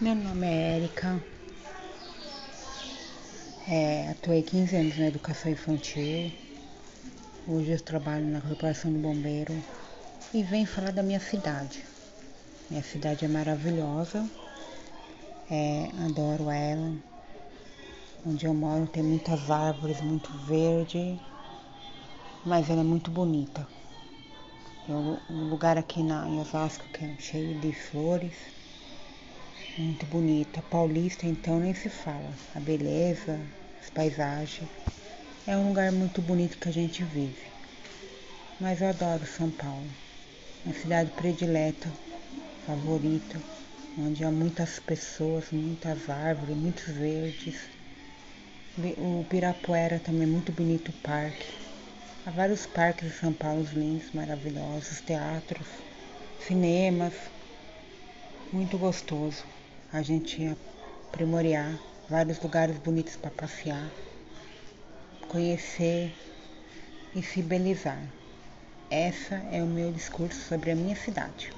Meu nome é Érica, é, atuei 15 anos na educação infantil, hoje eu trabalho na corporação do bombeiro e venho falar da minha cidade. Minha cidade é maravilhosa, é, adoro ela. Onde eu moro tem muitas árvores, muito verde, mas ela é muito bonita. O um lugar aqui na, em Osasco que é cheio de flores, muito bonita. Paulista então nem se fala. A beleza, as paisagens. É um lugar muito bonito que a gente vive. Mas eu adoro São Paulo. Uma cidade predileta, favorita, onde há muitas pessoas, muitas árvores, muitos verdes. O Pirapuera também é muito bonito o parque. Há vários parques em São Paulo lindos, maravilhosos, teatros, cinemas. Muito gostoso a gente aprimorar vários lugares bonitos para passear, conhecer e se belizar. Essa é o meu discurso sobre a minha cidade.